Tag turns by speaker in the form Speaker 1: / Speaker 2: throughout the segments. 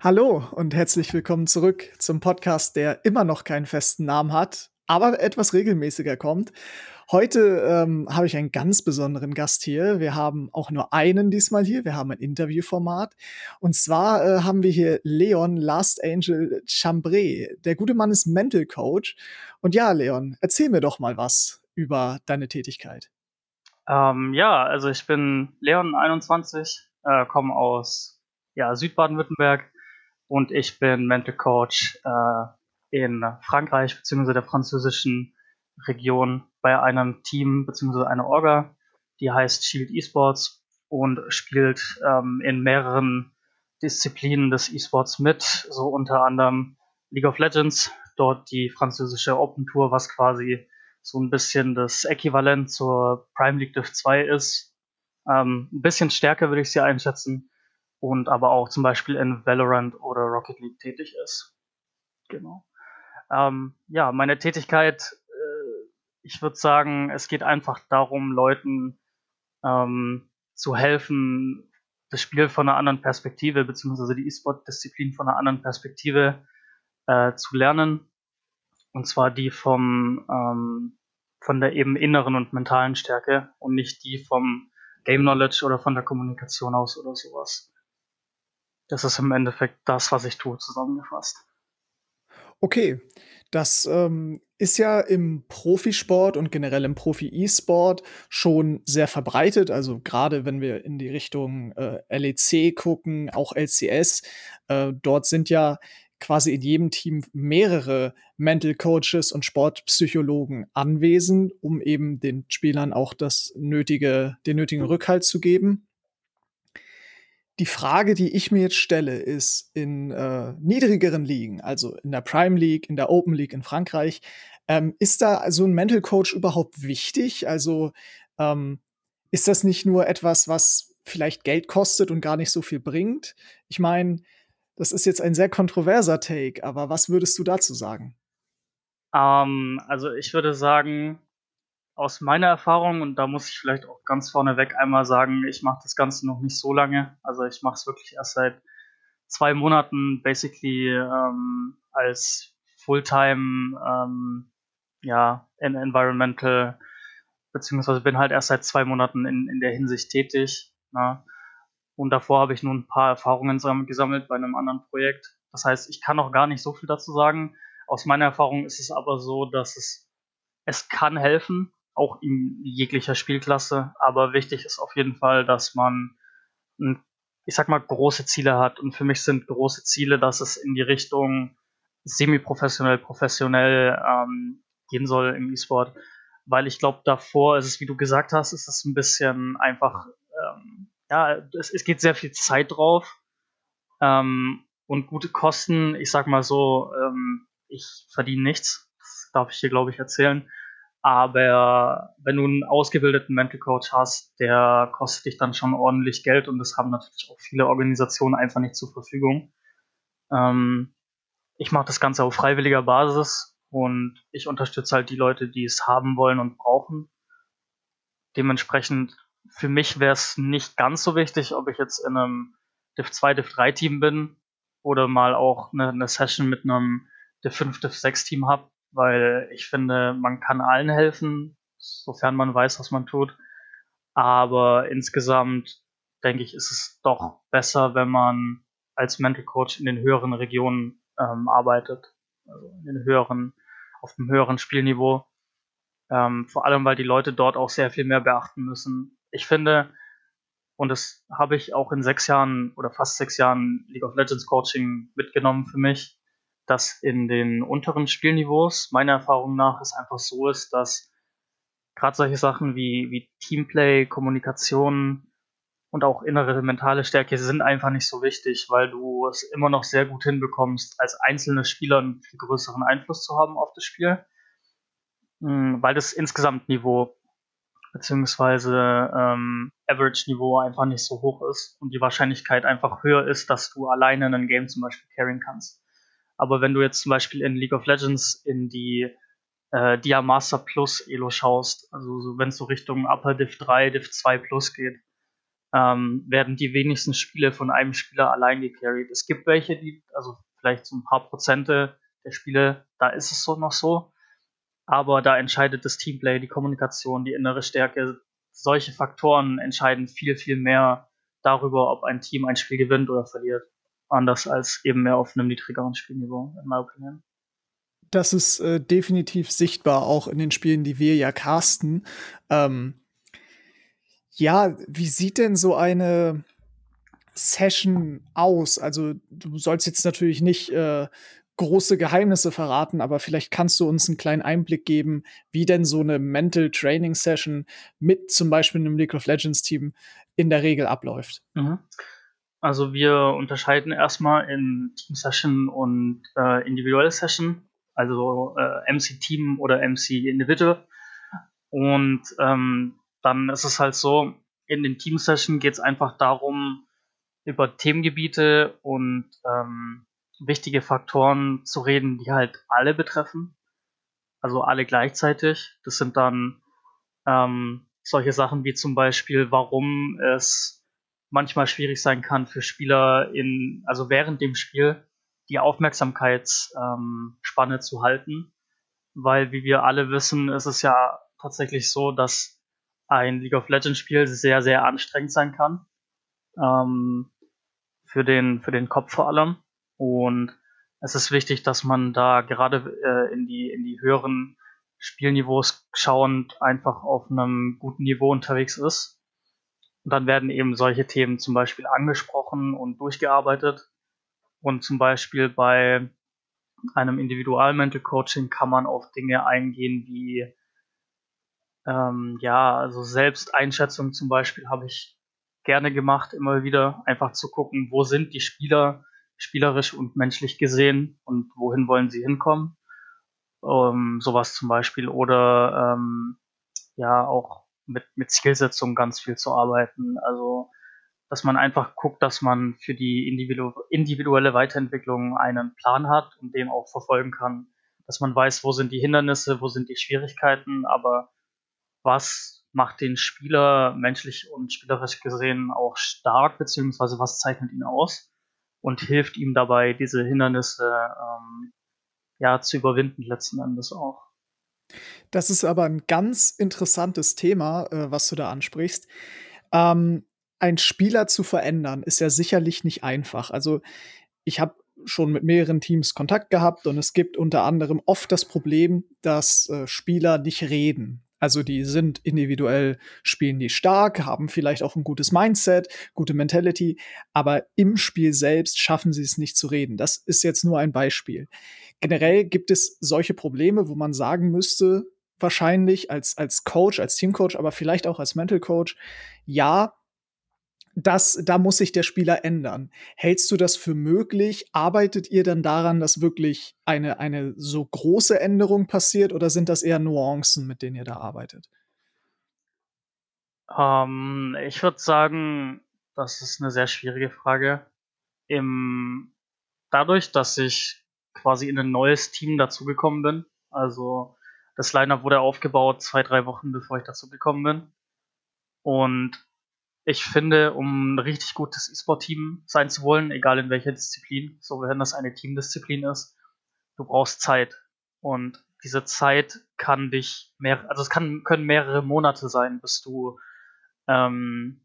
Speaker 1: Hallo und herzlich willkommen zurück zum Podcast, der immer noch keinen festen Namen hat, aber etwas regelmäßiger kommt. Heute ähm, habe ich einen ganz besonderen Gast hier. Wir haben auch nur einen diesmal hier. Wir haben ein Interviewformat. Und zwar äh, haben wir hier Leon Last Angel Chambray. Der gute Mann ist Mental Coach. Und ja, Leon, erzähl mir doch mal was über deine Tätigkeit.
Speaker 2: Ähm, ja, also ich bin Leon, 21, äh, komme aus ja, Südbaden-Württemberg und ich bin Mental Coach äh, in Frankreich bzw. der französischen Region bei einem Team bzw. einer Orga, die heißt Shield Esports und spielt ähm, in mehreren Disziplinen des Esports mit, so unter anderem League of Legends, dort die französische Open Tour, was quasi so ein bisschen das Äquivalent zur Prime League Div 2 ist. Ähm, ein bisschen stärker würde ich sie einschätzen und aber auch zum Beispiel in Valorant oder Rocket League tätig ist. Genau. Ähm, ja, meine Tätigkeit, äh, ich würde sagen, es geht einfach darum, Leuten ähm, zu helfen, das Spiel von einer anderen Perspektive, beziehungsweise die E-Sport-Disziplin von einer anderen Perspektive äh, zu lernen. Und zwar die vom, ähm, von der eben inneren und mentalen Stärke und nicht die vom Game Knowledge oder von der Kommunikation aus oder sowas. Das ist im Endeffekt das, was ich tue, zusammengefasst.
Speaker 1: Okay, das ähm, ist ja im Profisport und generell im Profi-E-Sport schon sehr verbreitet. Also gerade wenn wir in die Richtung äh, LEC gucken, auch LCS, äh, dort sind ja quasi in jedem Team mehrere Mental Coaches und Sportpsychologen anwesend, um eben den Spielern auch das nötige, den nötigen Rückhalt zu geben die Frage, die ich mir jetzt stelle, ist in äh, niedrigeren Ligen, also in der Prime League, in der Open League in Frankreich, ähm, ist da so ein Mental Coach überhaupt wichtig? Also ähm, ist das nicht nur etwas, was vielleicht Geld kostet und gar nicht so viel bringt? Ich meine, das ist jetzt ein sehr kontroverser Take, aber was würdest du dazu sagen?
Speaker 2: Ähm, also ich würde sagen, aus meiner Erfahrung, und da muss ich vielleicht auch ganz vorneweg einmal sagen, ich mache das Ganze noch nicht so lange. Also ich mache es wirklich erst seit zwei Monaten basically ähm, als Fulltime ähm, ja, in Environmental, beziehungsweise bin halt erst seit zwei Monaten in, in der Hinsicht tätig. Ne? Und davor habe ich nun ein paar Erfahrungen gesammelt bei einem anderen Projekt. Das heißt, ich kann noch gar nicht so viel dazu sagen. Aus meiner Erfahrung ist es aber so, dass es, es kann helfen, auch in jeglicher Spielklasse. Aber wichtig ist auf jeden Fall, dass man, ich sag mal, große Ziele hat. Und für mich sind große Ziele, dass es in die Richtung semi-professionell, professionell ähm, gehen soll im E-Sport. Weil ich glaube, davor ist es, wie du gesagt hast, ist es ein bisschen einfach, ähm, ja, es, es, geht sehr viel Zeit drauf ähm, und gute Kosten. Ich sag mal so, ähm, ich verdiene nichts. Das darf ich hier, glaube ich, erzählen. Aber wenn du einen ausgebildeten Mental Coach hast, der kostet dich dann schon ordentlich Geld und das haben natürlich auch viele Organisationen einfach nicht zur Verfügung. Ähm, ich mache das Ganze auf freiwilliger Basis und ich unterstütze halt die Leute, die es haben wollen und brauchen. Dementsprechend für mich wäre es nicht ganz so wichtig, ob ich jetzt in einem Div 2, Div 3 Team bin oder mal auch eine, eine Session mit einem Div 5, Div 6 Team habe weil ich finde, man kann allen helfen, sofern man weiß, was man tut. Aber insgesamt denke ich, ist es doch besser, wenn man als Mental Coach in den höheren Regionen ähm, arbeitet, also in den höheren, auf dem höheren Spielniveau. Ähm, vor allem, weil die Leute dort auch sehr viel mehr beachten müssen. Ich finde, und das habe ich auch in sechs Jahren oder fast sechs Jahren League of Legends Coaching mitgenommen für mich, dass in den unteren Spielniveaus meiner Erfahrung nach es einfach so ist, dass gerade solche Sachen wie, wie Teamplay, Kommunikation und auch innere mentale Stärke sind einfach nicht so wichtig, weil du es immer noch sehr gut hinbekommst, als einzelne Spieler einen viel größeren Einfluss zu haben auf das Spiel, hm, weil das Insgesamtniveau beziehungsweise ähm, Average-Niveau einfach nicht so hoch ist und die Wahrscheinlichkeit einfach höher ist, dass du alleine ein Game zum Beispiel carryen kannst. Aber wenn du jetzt zum Beispiel in League of Legends in die äh, Dia Master Plus Elo schaust, also so, wenn es so Richtung Upper Div 3, Div 2 Plus geht, ähm, werden die wenigsten Spiele von einem Spieler allein gecarried. Es gibt welche, die, also vielleicht so ein paar Prozente der Spiele, da ist es so noch so. Aber da entscheidet das Teamplay, die Kommunikation, die innere Stärke. Solche Faktoren entscheiden viel, viel mehr darüber, ob ein Team ein Spiel gewinnt oder verliert. Anders als eben mehr auf einem niedrigeren Spielniveau, in meiner Opinion.
Speaker 1: Das ist äh, definitiv sichtbar, auch in den Spielen, die wir ja casten. Ähm, ja, wie sieht denn so eine Session aus? Also, du sollst jetzt natürlich nicht äh, große Geheimnisse verraten, aber vielleicht kannst du uns einen kleinen Einblick geben, wie denn so eine Mental Training Session mit zum Beispiel einem League of Legends Team in der Regel abläuft.
Speaker 2: Mhm. Also wir unterscheiden erstmal in Team Session und äh, individuelle Session, also äh, MC Team oder MC Individual. Und ähm, dann ist es halt so, in den Team Session geht es einfach darum, über Themengebiete und ähm, wichtige Faktoren zu reden, die halt alle betreffen. Also alle gleichzeitig. Das sind dann ähm, solche Sachen wie zum Beispiel, warum es manchmal schwierig sein kann für Spieler in, also während dem Spiel die Aufmerksamkeitsspanne ähm, zu halten. Weil, wie wir alle wissen, ist es ja tatsächlich so, dass ein League of Legends Spiel sehr, sehr anstrengend sein kann. Ähm, für den, für den Kopf vor allem. Und es ist wichtig, dass man da gerade äh, in, die, in die höheren Spielniveaus schauend einfach auf einem guten Niveau unterwegs ist. Und dann werden eben solche Themen zum Beispiel angesprochen und durchgearbeitet. Und zum Beispiel bei einem Individual-Mental Coaching kann man auf Dinge eingehen wie ähm, ja, also Selbsteinschätzung zum Beispiel habe ich gerne gemacht, immer wieder einfach zu gucken, wo sind die Spieler spielerisch und menschlich gesehen und wohin wollen sie hinkommen. Ähm, sowas zum Beispiel. Oder ähm, ja, auch mit, mit Zielsetzung ganz viel zu arbeiten. Also, dass man einfach guckt, dass man für die individu individuelle Weiterentwicklung einen Plan hat und den auch verfolgen kann. Dass man weiß, wo sind die Hindernisse, wo sind die Schwierigkeiten, aber was macht den Spieler menschlich und spielerisch gesehen auch stark, beziehungsweise was zeichnet ihn aus und hilft ihm dabei, diese Hindernisse ähm, ja zu überwinden letzten Endes auch.
Speaker 1: Das ist aber ein ganz interessantes Thema, äh, was du da ansprichst. Ähm, ein Spieler zu verändern, ist ja sicherlich nicht einfach. Also ich habe schon mit mehreren Teams Kontakt gehabt und es gibt unter anderem oft das Problem, dass äh, Spieler nicht reden. Also die sind individuell, spielen die stark, haben vielleicht auch ein gutes Mindset, gute Mentality, aber im Spiel selbst schaffen sie es nicht zu reden. Das ist jetzt nur ein Beispiel. Generell gibt es solche Probleme, wo man sagen müsste, wahrscheinlich als, als Coach, als Teamcoach, aber vielleicht auch als Mental Coach, ja, das, da muss sich der Spieler ändern. Hältst du das für möglich? Arbeitet ihr dann daran, dass wirklich eine, eine so große Änderung passiert oder sind das eher Nuancen, mit denen ihr da arbeitet?
Speaker 2: Ähm, ich würde sagen, das ist eine sehr schwierige Frage. Im, dadurch, dass ich quasi in ein neues Team dazugekommen bin, also das Liner wurde aufgebaut zwei, drei Wochen bevor ich dazugekommen bin. Und ich finde, um ein richtig gutes E-Sport-Team sein zu wollen, egal in welcher Disziplin, so wenn das eine Teamdisziplin ist, du brauchst Zeit. Und diese Zeit kann dich mehr, also es kann, können mehrere Monate sein, bis du ähm,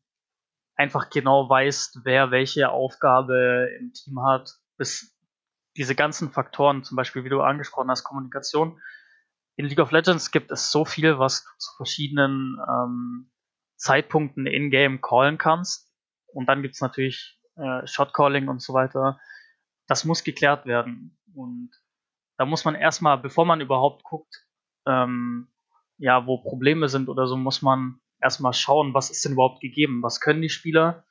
Speaker 2: einfach genau weißt, wer welche Aufgabe im Team hat, bis diese ganzen Faktoren, zum Beispiel, wie du angesprochen hast, Kommunikation. In League of Legends gibt es so viel, was du zu verschiedenen ähm, Zeitpunkten in-game callen kannst. Und dann gibt's natürlich äh, Shot-Calling und so weiter. Das muss geklärt werden. Und da muss man erstmal, bevor man überhaupt guckt, ähm, ja, wo Probleme sind oder so, muss man erstmal schauen, was ist denn überhaupt gegeben, was können die Spieler.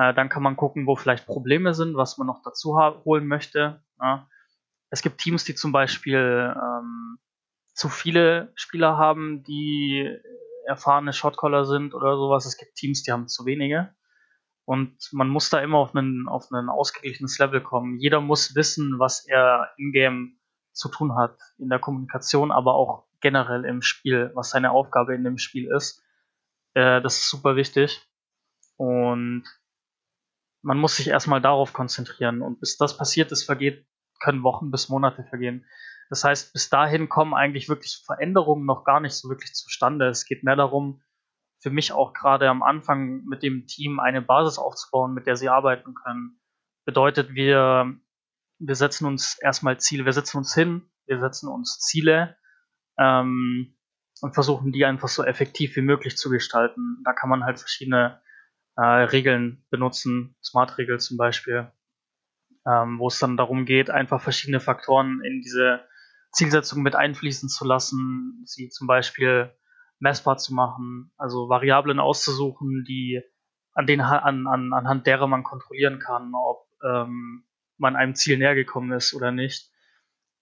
Speaker 2: Äh, dann kann man gucken, wo vielleicht Probleme sind, was man noch dazu holen möchte. Ja. Es gibt Teams, die zum Beispiel ähm, zu viele Spieler haben, die erfahrene Shotcaller sind oder sowas. Es gibt Teams, die haben zu wenige. Und man muss da immer auf einen, auf ein ausgeglichenes Level kommen. Jeder muss wissen, was er in-game zu tun hat, in der Kommunikation, aber auch generell im Spiel, was seine Aufgabe in dem Spiel ist. Äh, das ist super wichtig. Und man muss sich erstmal darauf konzentrieren. Und bis das passiert ist, vergeht, können Wochen bis Monate vergehen. Das heißt, bis dahin kommen eigentlich wirklich Veränderungen noch gar nicht so wirklich zustande. Es geht mehr darum, für mich auch gerade am Anfang mit dem Team eine Basis aufzubauen, mit der sie arbeiten können. Bedeutet, wir, wir setzen uns erstmal Ziele, wir setzen uns hin, wir setzen uns Ziele ähm, und versuchen die einfach so effektiv wie möglich zu gestalten. Da kann man halt verschiedene äh, Regeln benutzen, Smart-Regel zum Beispiel, ähm, wo es dann darum geht, einfach verschiedene Faktoren in diese Zielsetzung mit einfließen zu lassen, sie zum Beispiel messbar zu machen, also Variablen auszusuchen, die an den an, an, anhand derer man kontrollieren kann, ob ähm, man einem Ziel näher gekommen ist oder nicht.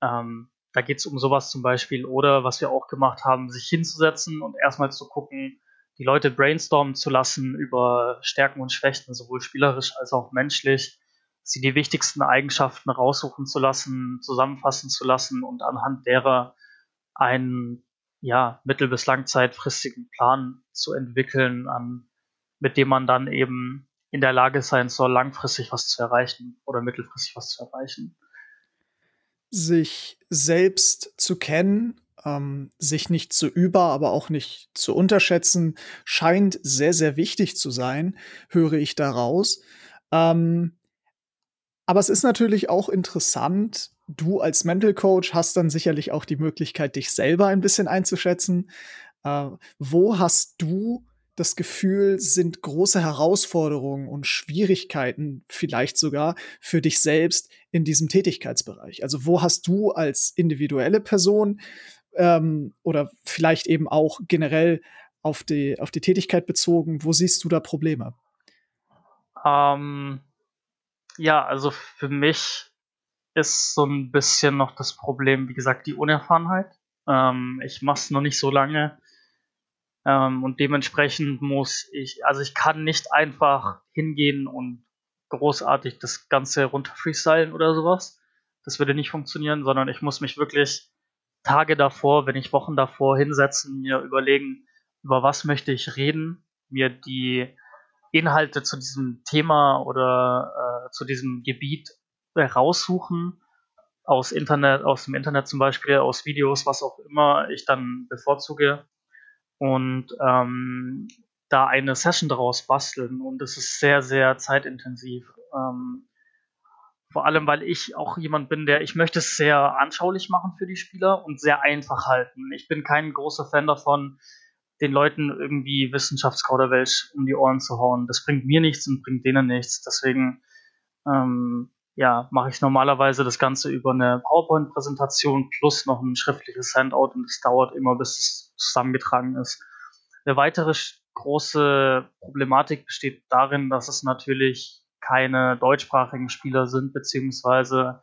Speaker 2: Ähm, da geht es um sowas zum Beispiel. Oder was wir auch gemacht haben, sich hinzusetzen und erstmal zu gucken, die Leute brainstormen zu lassen über Stärken und Schwächen, sowohl spielerisch als auch menschlich, sie die wichtigsten Eigenschaften raussuchen zu lassen, zusammenfassen zu lassen und anhand derer einen ja, mittel- bis langzeitfristigen Plan zu entwickeln, an, mit dem man dann eben in der Lage sein soll, langfristig was zu erreichen oder mittelfristig was zu erreichen.
Speaker 1: Sich selbst zu kennen, ähm, sich nicht zu über, aber auch nicht zu unterschätzen, scheint sehr, sehr wichtig zu sein, höre ich daraus. Ähm, aber es ist natürlich auch interessant, du als Mental Coach hast dann sicherlich auch die Möglichkeit, dich selber ein bisschen einzuschätzen. Äh, wo hast du das Gefühl, sind große Herausforderungen und Schwierigkeiten vielleicht sogar für dich selbst in diesem Tätigkeitsbereich? Also wo hast du als individuelle Person ähm, oder vielleicht eben auch generell auf die, auf die Tätigkeit bezogen, wo siehst du da Probleme?
Speaker 2: Ähm, ja, also für mich ist so ein bisschen noch das Problem, wie gesagt, die Unerfahrenheit. Ähm, ich mache es noch nicht so lange ähm, und dementsprechend muss ich, also ich kann nicht einfach hingehen und großartig das Ganze runter freestylen oder sowas. Das würde nicht funktionieren, sondern ich muss mich wirklich Tage davor, wenn ich Wochen davor hinsetzen, mir überlegen, über was möchte ich reden, mir die Inhalte zu diesem Thema oder äh, zu diesem Gebiet raussuchen aus Internet, aus dem Internet zum Beispiel, aus Videos, was auch immer ich dann bevorzuge und ähm, da eine Session daraus basteln und es ist sehr, sehr zeitintensiv. Ähm, vor allem, weil ich auch jemand bin, der ich möchte es sehr anschaulich machen für die Spieler und sehr einfach halten. Ich bin kein großer Fan davon, den Leuten irgendwie Wissenschaftskauderwelsch um die Ohren zu hauen. Das bringt mir nichts und bringt denen nichts. Deswegen ähm, ja, mache ich normalerweise das Ganze über eine PowerPoint-Präsentation plus noch ein schriftliches Handout und es dauert immer, bis es zusammengetragen ist. Eine weitere große Problematik besteht darin, dass es natürlich keine deutschsprachigen Spieler sind, beziehungsweise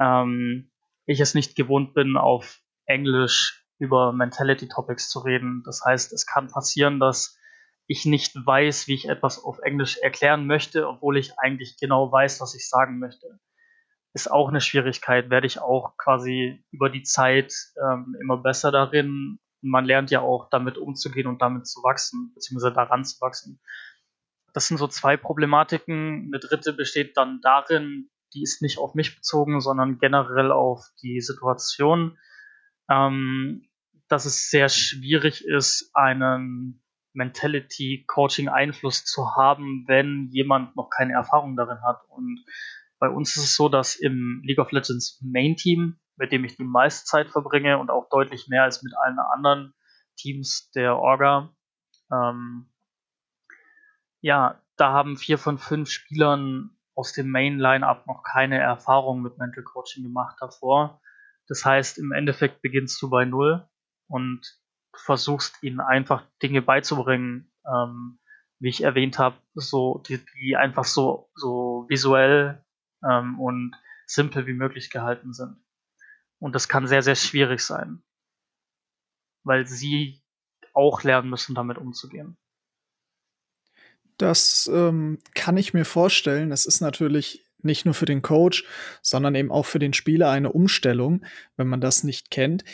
Speaker 2: ähm, ich es nicht gewohnt bin, auf Englisch über Mentality Topics zu reden. Das heißt, es kann passieren, dass ich nicht weiß, wie ich etwas auf Englisch erklären möchte, obwohl ich eigentlich genau weiß, was ich sagen möchte. Ist auch eine Schwierigkeit, werde ich auch quasi über die Zeit ähm, immer besser darin. Man lernt ja auch damit umzugehen und damit zu wachsen, beziehungsweise daran zu wachsen. Das sind so zwei Problematiken. Eine dritte besteht dann darin, die ist nicht auf mich bezogen, sondern generell auf die Situation, ähm, dass es sehr schwierig ist, einen Mentality Coaching Einfluss zu haben, wenn jemand noch keine Erfahrung darin hat. Und bei uns ist es so, dass im League of Legends Main Team, mit dem ich die meiste Zeit verbringe und auch deutlich mehr als mit allen anderen Teams der Orga, ähm, ja, da haben vier von fünf Spielern aus dem Main Line-Up noch keine Erfahrung mit Mental Coaching gemacht davor. Das heißt, im Endeffekt beginnst du bei Null und versuchst ihnen einfach Dinge beizubringen, ähm, wie ich erwähnt habe, so die, die einfach so so visuell ähm, und simpel wie möglich gehalten sind. Und das kann sehr sehr schwierig sein, weil sie auch lernen müssen, damit umzugehen.
Speaker 1: Das ähm, kann ich mir vorstellen. Das ist natürlich nicht nur für den Coach, sondern eben auch für den Spieler eine Umstellung, wenn man das nicht kennt.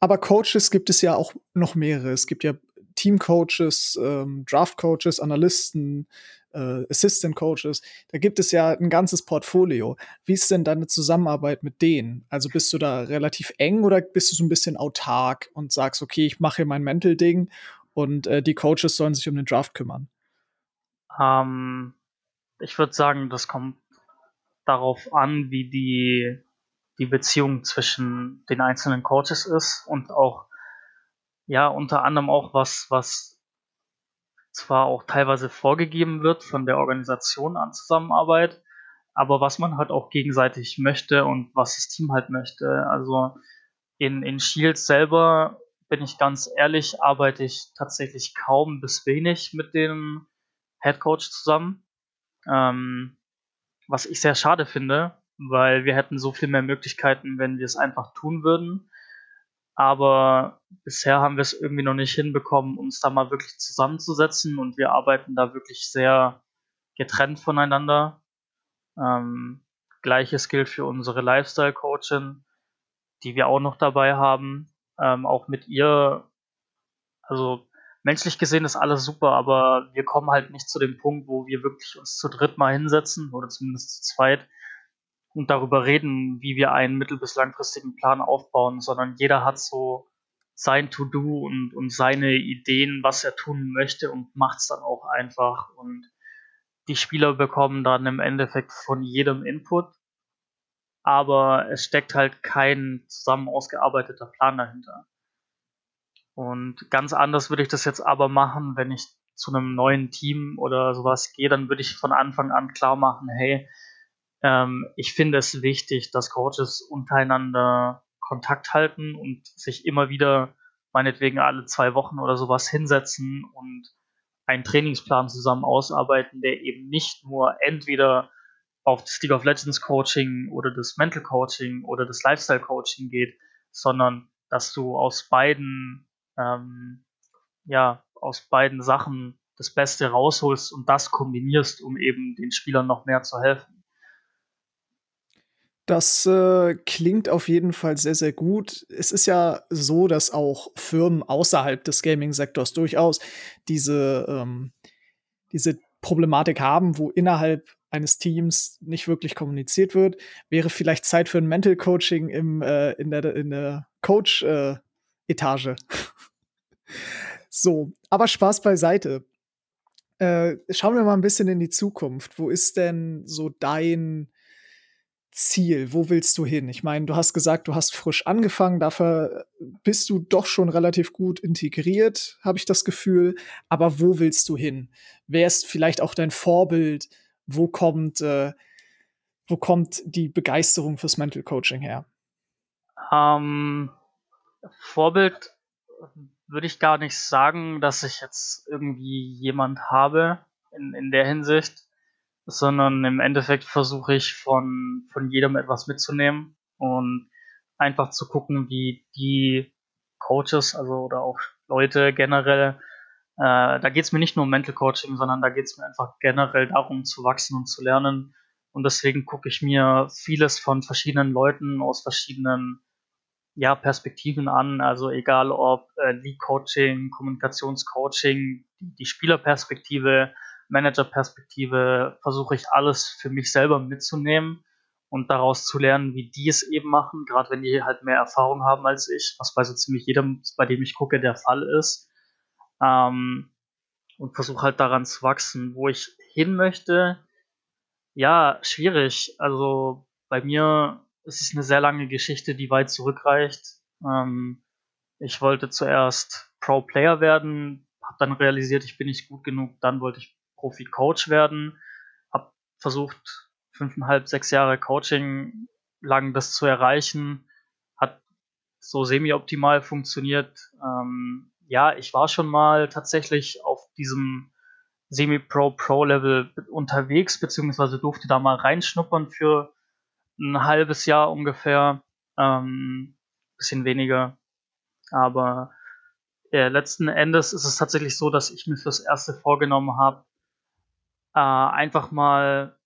Speaker 1: Aber Coaches gibt es ja auch noch mehrere. Es gibt ja Teamcoaches, ähm, Draftcoaches, Analysten, äh, Assistant Coaches. Da gibt es ja ein ganzes Portfolio. Wie ist denn deine Zusammenarbeit mit denen? Also bist du da relativ eng oder bist du so ein bisschen autark und sagst, okay, ich mache hier mein Mental-Ding und äh, die Coaches sollen sich um den Draft kümmern?
Speaker 2: Ähm, ich würde sagen, das kommt darauf an, wie die, die Beziehung zwischen den einzelnen Coaches ist und auch, ja, unter anderem auch was, was zwar auch teilweise vorgegeben wird von der Organisation an Zusammenarbeit, aber was man halt auch gegenseitig möchte und was das Team halt möchte. Also in, in Shields selber, bin ich ganz ehrlich, arbeite ich tatsächlich kaum bis wenig mit dem Head Coach zusammen. Ähm, was ich sehr schade finde, weil wir hätten so viel mehr Möglichkeiten, wenn wir es einfach tun würden. Aber bisher haben wir es irgendwie noch nicht hinbekommen, uns da mal wirklich zusammenzusetzen und wir arbeiten da wirklich sehr getrennt voneinander. Ähm, Gleiches gilt für unsere Lifestyle-Coachin, die wir auch noch dabei haben. Ähm, auch mit ihr, also menschlich gesehen ist alles super, aber wir kommen halt nicht zu dem Punkt, wo wir wirklich uns zu dritt mal hinsetzen oder zumindest zu zweit und darüber reden, wie wir einen mittel- bis langfristigen Plan aufbauen, sondern jeder hat so sein To-Do und, und seine Ideen, was er tun möchte und macht es dann auch einfach. Und die Spieler bekommen dann im Endeffekt von jedem Input, aber es steckt halt kein zusammen ausgearbeiteter Plan dahinter. Und ganz anders würde ich das jetzt aber machen, wenn ich zu einem neuen Team oder sowas gehe, dann würde ich von Anfang an klar machen, hey, ähm, ich finde es wichtig, dass Coaches untereinander Kontakt halten und sich immer wieder meinetwegen alle zwei Wochen oder sowas hinsetzen und einen Trainingsplan zusammen ausarbeiten, der eben nicht nur entweder auf das League of Legends Coaching oder das Mental Coaching oder das Lifestyle Coaching geht, sondern dass du aus beiden ähm, ja, aus beiden Sachen das Beste rausholst und das kombinierst, um eben den Spielern noch mehr zu helfen.
Speaker 1: Das äh, klingt auf jeden Fall sehr, sehr gut. Es ist ja so, dass auch Firmen außerhalb des Gaming-Sektors durchaus diese, ähm, diese Problematik haben, wo innerhalb eines Teams nicht wirklich kommuniziert wird. Wäre vielleicht Zeit für ein Mental Coaching im, äh, in der, in der Coach-Etage. Äh, so, aber Spaß beiseite. Äh, schauen wir mal ein bisschen in die Zukunft. Wo ist denn so dein Ziel? Wo willst du hin? Ich meine, du hast gesagt, du hast frisch angefangen, dafür bist du doch schon relativ gut integriert, habe ich das Gefühl. Aber wo willst du hin? Wer ist vielleicht auch dein Vorbild? Wo kommt, äh, wo kommt die Begeisterung fürs Mental Coaching her?
Speaker 2: Um, ähm, Vorbild würde ich gar nicht sagen, dass ich jetzt irgendwie jemand habe in, in der Hinsicht, sondern im Endeffekt versuche ich von, von jedem etwas mitzunehmen und einfach zu gucken, wie die Coaches, also oder auch Leute generell, äh, da geht es mir nicht nur um Mental Coaching, sondern da geht es mir einfach generell darum zu wachsen und zu lernen. Und deswegen gucke ich mir vieles von verschiedenen Leuten aus verschiedenen ja, Perspektiven an. Also egal ob äh, League Coaching, Kommunikationscoaching, die, die Spielerperspektive, Managerperspektive, versuche ich alles für mich selber mitzunehmen und daraus zu lernen, wie die es eben machen, gerade wenn die halt mehr Erfahrung haben als ich, was bei so ziemlich jedem, bei dem ich gucke, der Fall ist. Ähm, und versuche halt daran zu wachsen, wo ich hin möchte. Ja, schwierig. Also bei mir es ist eine sehr lange Geschichte, die weit zurückreicht. Ähm, ich wollte zuerst Pro-Player werden, habe dann realisiert, ich bin nicht gut genug. Dann wollte ich Profi-Coach werden, habe versucht, fünfeinhalb, sechs Jahre Coaching lang das zu erreichen. Hat so semi-optimal funktioniert. Ähm, ja, ich war schon mal tatsächlich auf diesem Semi-Pro-Pro-Level unterwegs, beziehungsweise durfte da mal reinschnuppern für ein halbes Jahr ungefähr, ähm, bisschen weniger. Aber äh, letzten Endes ist es tatsächlich so, dass ich mir fürs erste vorgenommen habe, äh, einfach mal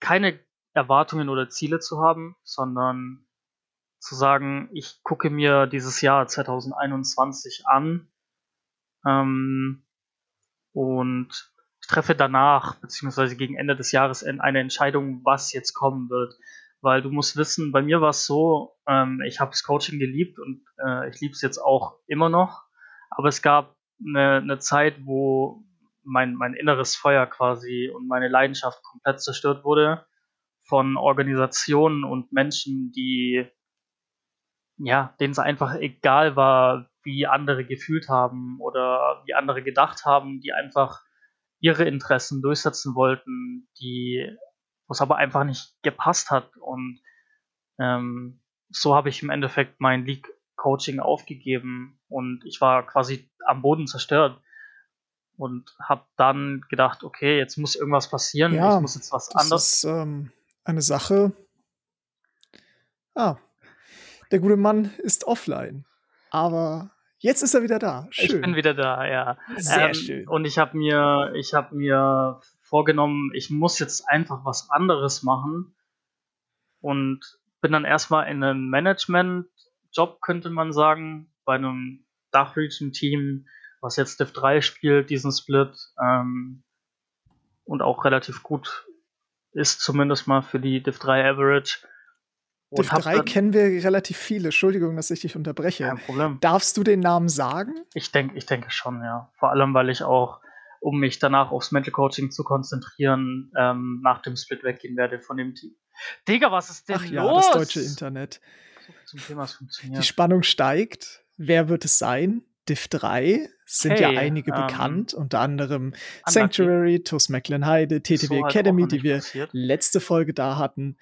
Speaker 2: keine Erwartungen oder Ziele zu haben, sondern zu sagen, ich gucke mir dieses Jahr 2021 an Ähm, und treffe danach, beziehungsweise gegen Ende des Jahres eine Entscheidung, was jetzt kommen wird. Weil du musst wissen, bei mir war es so, ähm, ich habe das Coaching geliebt und äh, ich liebe es jetzt auch immer noch. Aber es gab eine, eine Zeit, wo mein, mein inneres Feuer quasi und meine Leidenschaft komplett zerstört wurde von Organisationen und Menschen, die ja, denen es einfach egal war, wie andere gefühlt haben oder wie andere gedacht haben, die einfach ihre Interessen durchsetzen wollten, die was aber einfach nicht gepasst hat. Und ähm, so habe ich im Endeffekt mein League-Coaching aufgegeben und ich war quasi am Boden zerstört und habe dann gedacht, okay, jetzt muss irgendwas passieren,
Speaker 1: ja,
Speaker 2: ich muss jetzt was das anderes.
Speaker 1: Ist ähm, eine Sache. Ah, der gute Mann ist offline, aber Jetzt ist er wieder da.
Speaker 2: Schön. Ich bin wieder da, ja.
Speaker 1: Sehr ähm, schön.
Speaker 2: Und ich habe mir, ich habe mir vorgenommen, ich muss jetzt einfach was anderes machen und bin dann erstmal in einem Management-Job, könnte man sagen, bei einem Dachregion-Team, was jetzt Div 3 spielt, diesen Split ähm, und auch relativ gut ist, zumindest mal für die Div 3 Average.
Speaker 1: Div 3 kennen wir relativ viele. Entschuldigung, dass ich dich unterbreche.
Speaker 2: Kein Problem.
Speaker 1: Darfst du den Namen sagen?
Speaker 2: Ich denke, ich denke schon, ja. Vor allem, weil ich auch, um mich danach aufs Mental Coaching zu konzentrieren, ähm, nach dem Split weggehen werde von dem Team. Digga, was ist denn
Speaker 1: Ach
Speaker 2: los?
Speaker 1: ja, das deutsche Internet.
Speaker 2: Zum Thema, funktioniert.
Speaker 1: Die Spannung steigt. Wer wird es sein? Div 3 sind hey, ja einige ähm, bekannt, unter anderem Sanctuary, Toastmacklin Heide, TTV so Academy, die wir passiert. letzte Folge da hatten.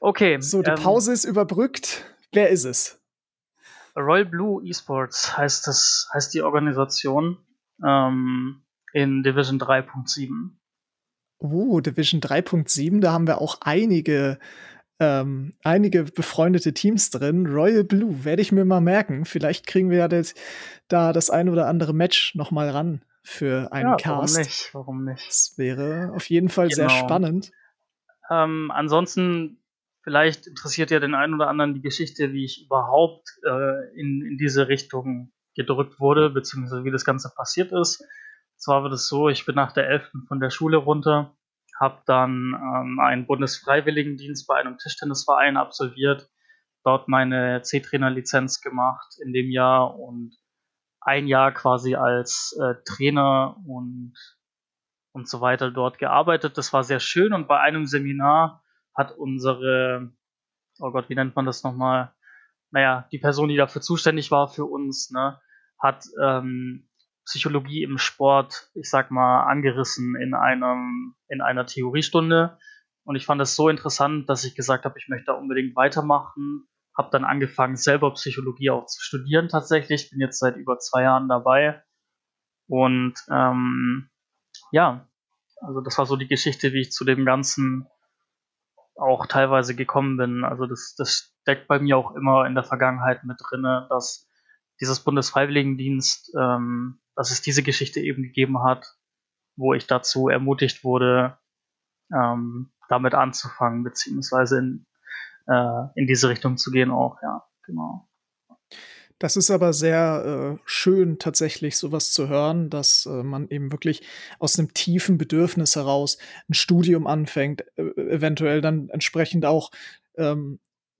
Speaker 2: Okay.
Speaker 1: So, die ähm, Pause ist überbrückt. Wer ist es?
Speaker 2: Royal Blue Esports heißt das, heißt die Organisation ähm, in Division 3.7.
Speaker 1: Oh, Division 3.7, da haben wir auch einige, ähm, einige befreundete Teams drin. Royal Blue, werde ich mir mal merken. Vielleicht kriegen wir ja das, da das ein oder andere Match noch mal ran für einen ja, Cast.
Speaker 2: Warum nicht? Warum nicht?
Speaker 1: Das wäre auf jeden Fall genau. sehr spannend.
Speaker 2: Ähm, ansonsten Vielleicht interessiert ja den einen oder anderen die Geschichte, wie ich überhaupt äh, in, in diese Richtung gedrückt wurde, beziehungsweise wie das Ganze passiert ist. Zwar war das so, ich bin nach der 11. von der Schule runter, habe dann ähm, einen Bundesfreiwilligendienst bei einem Tischtennisverein absolviert, dort meine C-Trainer-Lizenz gemacht in dem Jahr und ein Jahr quasi als äh, Trainer und, und so weiter dort gearbeitet. Das war sehr schön und bei einem Seminar hat unsere, oh Gott, wie nennt man das nochmal? Naja, die Person, die dafür zuständig war für uns, ne, hat ähm, Psychologie im Sport, ich sag mal, angerissen in einem, in einer Theoriestunde. Und ich fand das so interessant, dass ich gesagt habe, ich möchte da unbedingt weitermachen. Habe dann angefangen, selber Psychologie auch zu studieren tatsächlich. Bin jetzt seit über zwei Jahren dabei. Und ähm, ja, also das war so die Geschichte, wie ich zu dem ganzen auch teilweise gekommen bin. Also das, das steckt bei mir auch immer in der Vergangenheit mit drinne, dass dieses Bundesfreiwilligendienst, ähm, dass es diese Geschichte eben gegeben hat, wo ich dazu ermutigt wurde, ähm, damit anzufangen, beziehungsweise in, äh, in diese Richtung zu gehen auch, ja, genau.
Speaker 1: Das ist aber sehr äh, schön, tatsächlich sowas zu hören, dass äh, man eben wirklich aus einem tiefen Bedürfnis heraus ein Studium anfängt, äh, eventuell dann entsprechend auch ähm,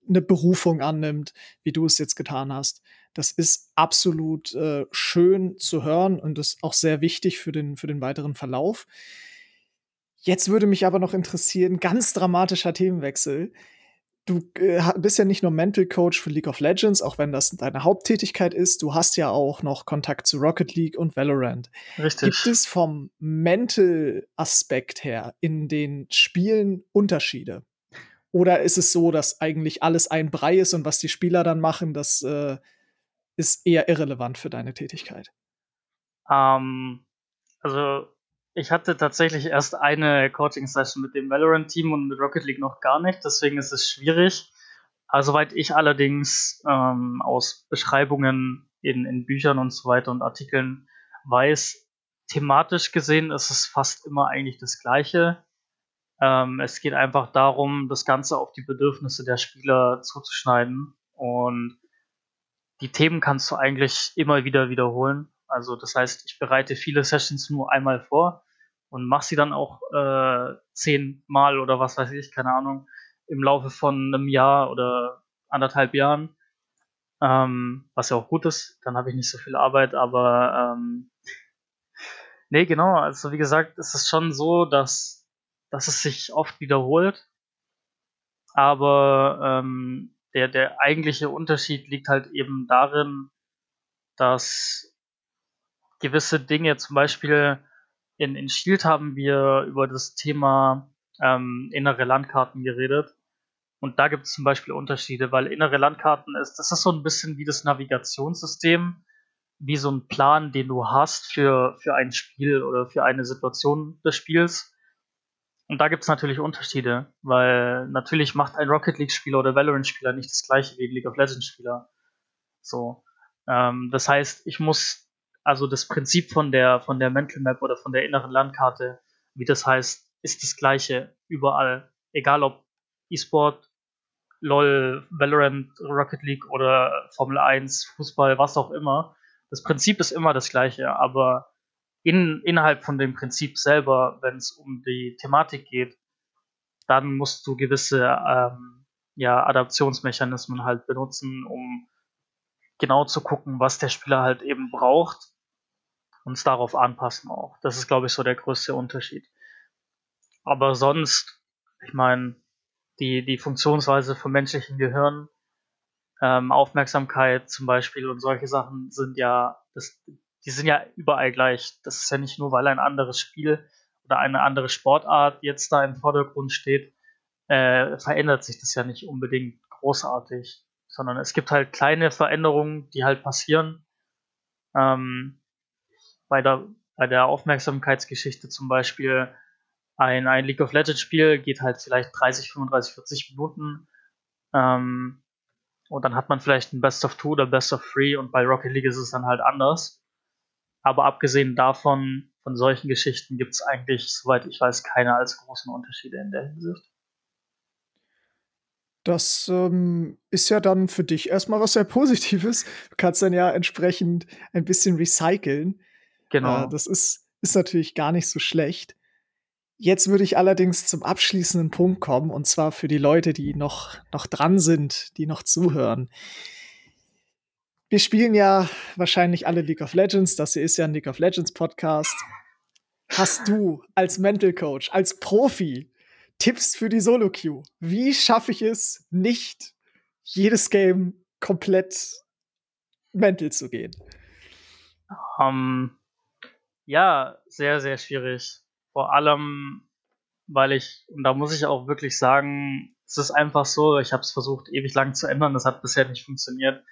Speaker 1: eine Berufung annimmt, wie du es jetzt getan hast. Das ist absolut äh, schön zu hören und ist auch sehr wichtig für den, für den weiteren Verlauf. Jetzt würde mich aber noch interessieren, ganz dramatischer Themenwechsel du äh, bist ja nicht nur Mental Coach für League of Legends, auch wenn das deine Haupttätigkeit ist. Du hast ja auch noch Kontakt zu Rocket League und Valorant.
Speaker 2: Richtig.
Speaker 1: Gibt es vom Mental-Aspekt her in den Spielen Unterschiede? Oder ist es so, dass eigentlich alles ein Brei ist und was die Spieler dann machen, das äh, ist eher irrelevant für deine Tätigkeit?
Speaker 2: Ähm, also ich hatte tatsächlich erst eine Coaching-Session mit dem Valorant-Team und mit Rocket League noch gar nicht, deswegen ist es schwierig. Also, soweit ich allerdings ähm, aus Beschreibungen in, in Büchern und so weiter und Artikeln weiß, thematisch gesehen ist es fast immer eigentlich das Gleiche. Ähm, es geht einfach darum, das Ganze auf die Bedürfnisse der Spieler zuzuschneiden und die Themen kannst du eigentlich immer wieder wiederholen. Also das heißt, ich bereite viele Sessions nur einmal vor und mache sie dann auch äh, zehnmal oder was weiß ich, keine Ahnung, im Laufe von einem Jahr oder anderthalb Jahren. Ähm, was ja auch gut ist, dann habe ich nicht so viel Arbeit, aber ähm, nee, genau, also wie gesagt, es ist schon so, dass, dass es sich oft wiederholt, aber ähm, der, der eigentliche Unterschied liegt halt eben darin, dass gewisse Dinge, zum Beispiel in, in Shield haben wir über das Thema ähm, innere Landkarten geredet. Und da gibt es zum Beispiel Unterschiede, weil innere Landkarten ist, das ist so ein bisschen wie das Navigationssystem, wie so ein Plan, den du hast für, für ein Spiel oder für eine Situation des Spiels. Und da gibt es natürlich Unterschiede, weil natürlich macht ein Rocket League-Spieler oder Valorant-Spieler nicht das gleiche wie ein League of Legends-Spieler. So. Ähm, das heißt, ich muss also das Prinzip von der, von der Mental Map oder von der inneren Landkarte, wie das heißt, ist das gleiche überall. Egal ob E-Sport, LOL, Valorant, Rocket League oder Formel 1, Fußball, was auch immer. Das Prinzip ist immer das gleiche, aber in, innerhalb von dem Prinzip selber, wenn es um die Thematik geht, dann musst du gewisse ähm, ja, Adaptionsmechanismen halt benutzen, um genau zu gucken, was der Spieler halt eben braucht und es darauf anpassen auch. Das ist, glaube ich, so der größte Unterschied. Aber sonst, ich meine, die, die Funktionsweise vom menschlichen Gehirn, ähm, Aufmerksamkeit zum Beispiel und solche Sachen sind ja, das, die sind ja überall gleich. Das ist ja nicht nur, weil ein anderes Spiel oder eine andere Sportart jetzt da im Vordergrund steht, äh, verändert sich das ja nicht unbedingt großartig, sondern es gibt halt kleine Veränderungen, die halt passieren. Ähm, bei, der, bei der Aufmerksamkeitsgeschichte zum Beispiel, ein, ein League of Legends Spiel geht halt vielleicht 30, 35, 40 Minuten. Ähm, und dann hat man vielleicht ein Best of Two oder Best of Three und bei Rocket League ist es dann halt anders. Aber abgesehen davon, von solchen Geschichten gibt es eigentlich, soweit ich weiß, keine als großen Unterschiede in der Hinsicht.
Speaker 1: Das ähm, ist ja dann für dich erstmal was sehr Positives. Du kannst dann ja entsprechend ein bisschen recyceln. Genau. Äh, das ist, ist natürlich gar nicht so schlecht. Jetzt würde ich allerdings zum abschließenden Punkt kommen, und zwar für die Leute, die noch, noch dran sind, die noch zuhören. Wir spielen ja wahrscheinlich alle League of Legends. Das hier ist ja ein League of Legends Podcast. Hast du als Mental Coach, als Profi Tipps für die Solo Queue? Wie schaffe ich es, nicht jedes Game komplett mental zu gehen?
Speaker 2: Um, ähm, ja, sehr, sehr schwierig. Vor allem, weil ich, und da muss ich auch wirklich sagen, es ist einfach so, ich habe es versucht, ewig lang zu ändern, das hat bisher nicht funktioniert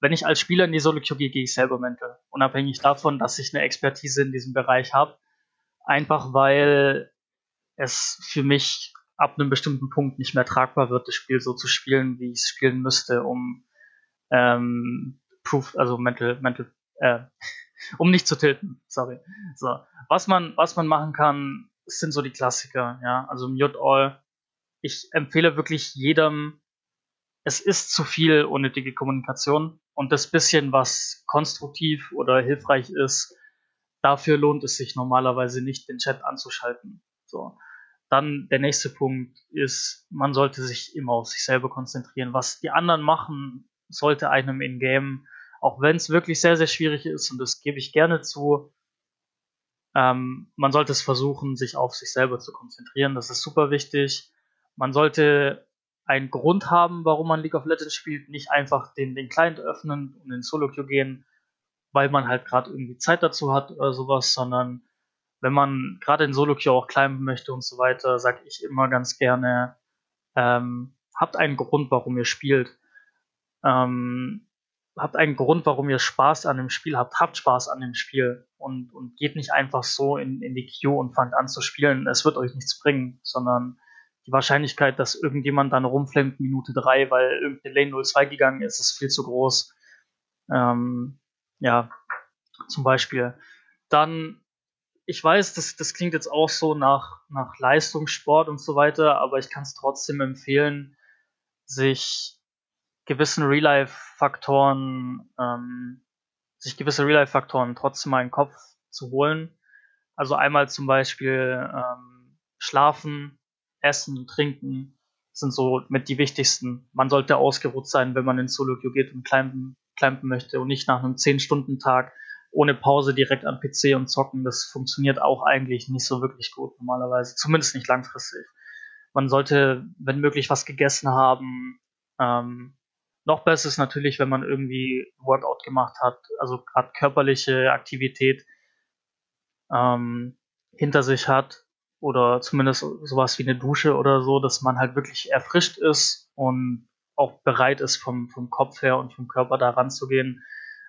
Speaker 2: wenn ich als Spieler in die Solo Queue gehe, gehe ich selber mental. Unabhängig davon, dass ich eine Expertise in diesem Bereich habe. Einfach weil es für mich ab einem bestimmten Punkt nicht mehr tragbar wird, das Spiel so zu spielen, wie ich es spielen müsste, um ähm, Proof, also mental, mental, äh, um nicht zu tilten, sorry. So. Was man, was man machen kann, sind so die Klassiker, ja. Also Mute All. Ich empfehle wirklich jedem, es ist zu viel unnötige Kommunikation und das bisschen, was konstruktiv oder hilfreich ist, dafür lohnt es sich normalerweise nicht, den Chat anzuschalten. So. Dann der nächste Punkt ist, man sollte sich immer auf sich selber konzentrieren. Was die anderen machen, sollte einem in Game, auch wenn es wirklich sehr, sehr schwierig ist, und das gebe ich gerne zu, ähm, man sollte es versuchen, sich auf sich selber zu konzentrieren. Das ist super wichtig. Man sollte einen Grund haben, warum man League of Legends spielt, nicht einfach den, den Client öffnen und in Solo-Queue gehen, weil man halt gerade irgendwie Zeit dazu hat oder sowas, sondern wenn man gerade in Solo-Queue auch climben möchte und so weiter, sage ich immer ganz gerne, ähm, habt einen Grund, warum ihr spielt. Ähm, habt einen Grund, warum ihr Spaß an dem Spiel habt. Habt Spaß an dem Spiel und, und geht nicht einfach so in, in die Queue und fangt an zu spielen. Es wird euch nichts bringen, sondern die Wahrscheinlichkeit, dass irgendjemand dann rumflammt Minute drei, weil irgendeine Lane 02 gegangen ist, ist viel zu groß. Ähm, ja, zum Beispiel. Dann, ich weiß, das, das klingt jetzt auch so nach, nach Leistungssport und so weiter, aber ich kann es trotzdem empfehlen, sich gewissen Real-Life-Faktoren ähm, sich gewisse Real-Life-Faktoren trotzdem mal in den Kopf zu holen. Also einmal zum Beispiel ähm, Schlafen, Essen, Trinken sind so mit die wichtigsten. Man sollte ausgeruht sein, wenn man ins Solo-Queue geht und climben, climben möchte und nicht nach einem 10-Stunden-Tag ohne Pause direkt am PC und zocken. Das funktioniert auch eigentlich nicht so wirklich gut normalerweise, zumindest nicht langfristig. Man sollte, wenn möglich, was gegessen haben. Ähm, noch besser ist natürlich, wenn man irgendwie Workout gemacht hat, also gerade körperliche Aktivität ähm, hinter sich hat oder zumindest sowas wie eine Dusche oder so, dass man halt wirklich erfrischt ist und auch bereit ist vom, vom Kopf her und vom Körper da ranzugehen.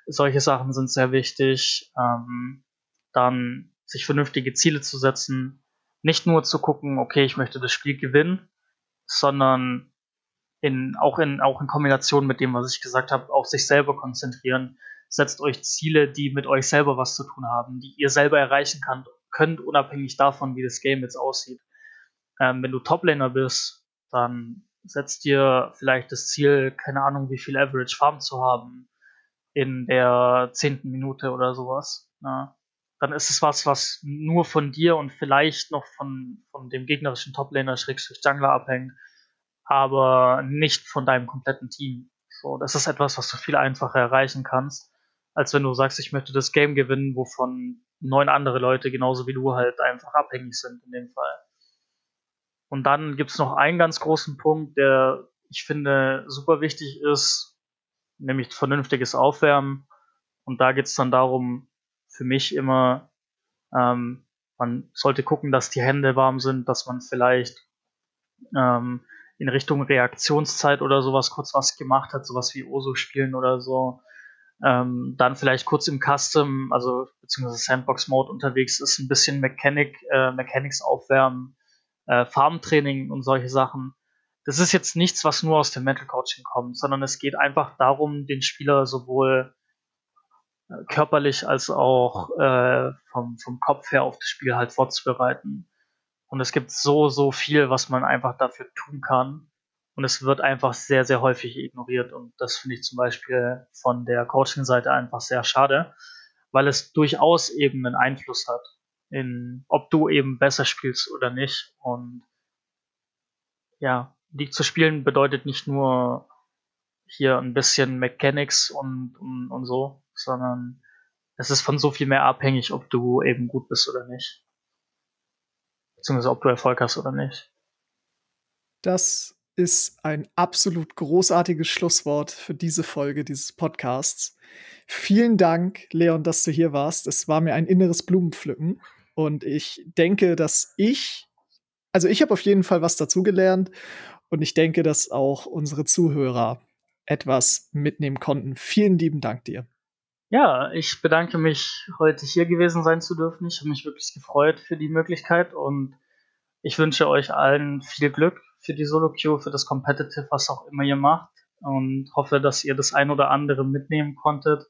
Speaker 2: Solche Sachen sind sehr wichtig. Ähm, dann sich vernünftige Ziele zu setzen. Nicht nur zu gucken, okay, ich möchte das Spiel gewinnen, sondern in, auch, in, auch in Kombination mit dem, was ich gesagt habe, auf sich selber konzentrieren. Setzt euch Ziele, die mit euch selber was zu tun haben, die ihr selber erreichen könnt, könnt unabhängig davon, wie das Game jetzt aussieht. Ähm, wenn du Toplaner bist, dann setzt dir vielleicht das Ziel, keine Ahnung, wie viel Average Farm zu haben in der zehnten Minute oder sowas. Ja. Dann ist es was, was nur von dir und vielleicht noch von, von dem gegnerischen Toplaner Schrägstrich Jungler abhängt aber nicht von deinem kompletten Team. So, das ist etwas, was du viel einfacher erreichen kannst, als wenn du sagst, ich möchte das Game gewinnen, wovon neun andere Leute genauso wie du halt einfach abhängig sind in dem Fall. Und dann gibt's noch einen ganz großen Punkt, der ich finde super wichtig ist, nämlich vernünftiges Aufwärmen. Und da geht's dann darum, für mich immer, ähm, man sollte gucken, dass die Hände warm sind, dass man vielleicht ähm, in Richtung Reaktionszeit oder sowas kurz was gemacht hat, sowas wie Oso spielen oder so. Ähm, dann vielleicht kurz im Custom, also beziehungsweise Sandbox Mode unterwegs ist, ein bisschen Mechanic, äh, Mechanics aufwärmen, äh, Farmtraining und solche Sachen. Das ist jetzt nichts, was nur aus dem Mental Coaching kommt, sondern es geht einfach darum, den Spieler sowohl äh, körperlich als auch äh, vom, vom Kopf her auf das Spiel halt vorzubereiten. Und es gibt so, so viel, was man einfach dafür tun kann. Und es wird einfach sehr, sehr häufig ignoriert. Und das finde ich zum Beispiel von der Coaching-Seite einfach sehr schade, weil es durchaus eben einen Einfluss hat, in ob du eben besser spielst oder nicht. Und ja, League zu spielen bedeutet nicht nur hier ein bisschen Mechanics und, und, und so, sondern es ist von so viel mehr abhängig, ob du eben gut bist oder nicht beziehungsweise ob du Erfolg hast oder nicht.
Speaker 1: Das ist ein absolut großartiges Schlusswort für diese Folge dieses Podcasts. Vielen Dank, Leon, dass du hier warst. Es war mir ein inneres Blumenpflücken und ich denke, dass ich, also ich habe auf jeden Fall was dazugelernt und ich denke, dass auch unsere Zuhörer etwas mitnehmen konnten. Vielen lieben Dank dir.
Speaker 2: Ja, ich bedanke mich, heute hier gewesen sein zu dürfen. Ich habe mich wirklich gefreut für die Möglichkeit und ich wünsche euch allen viel Glück für die Solo Queue, für das Competitive, was auch immer ihr macht. Und hoffe, dass ihr das ein oder andere mitnehmen konntet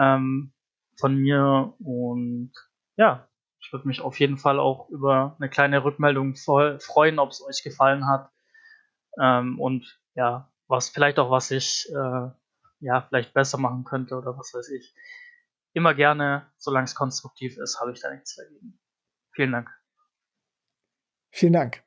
Speaker 2: ähm, von mir. Und ja, ich würde mich auf jeden Fall auch über eine kleine Rückmeldung freuen, ob es euch gefallen hat. Ähm, und ja, was vielleicht auch was ich äh, ja, vielleicht besser machen könnte oder was weiß ich. Immer gerne, solange es konstruktiv ist, habe ich da nichts dagegen. Vielen Dank.
Speaker 1: Vielen Dank.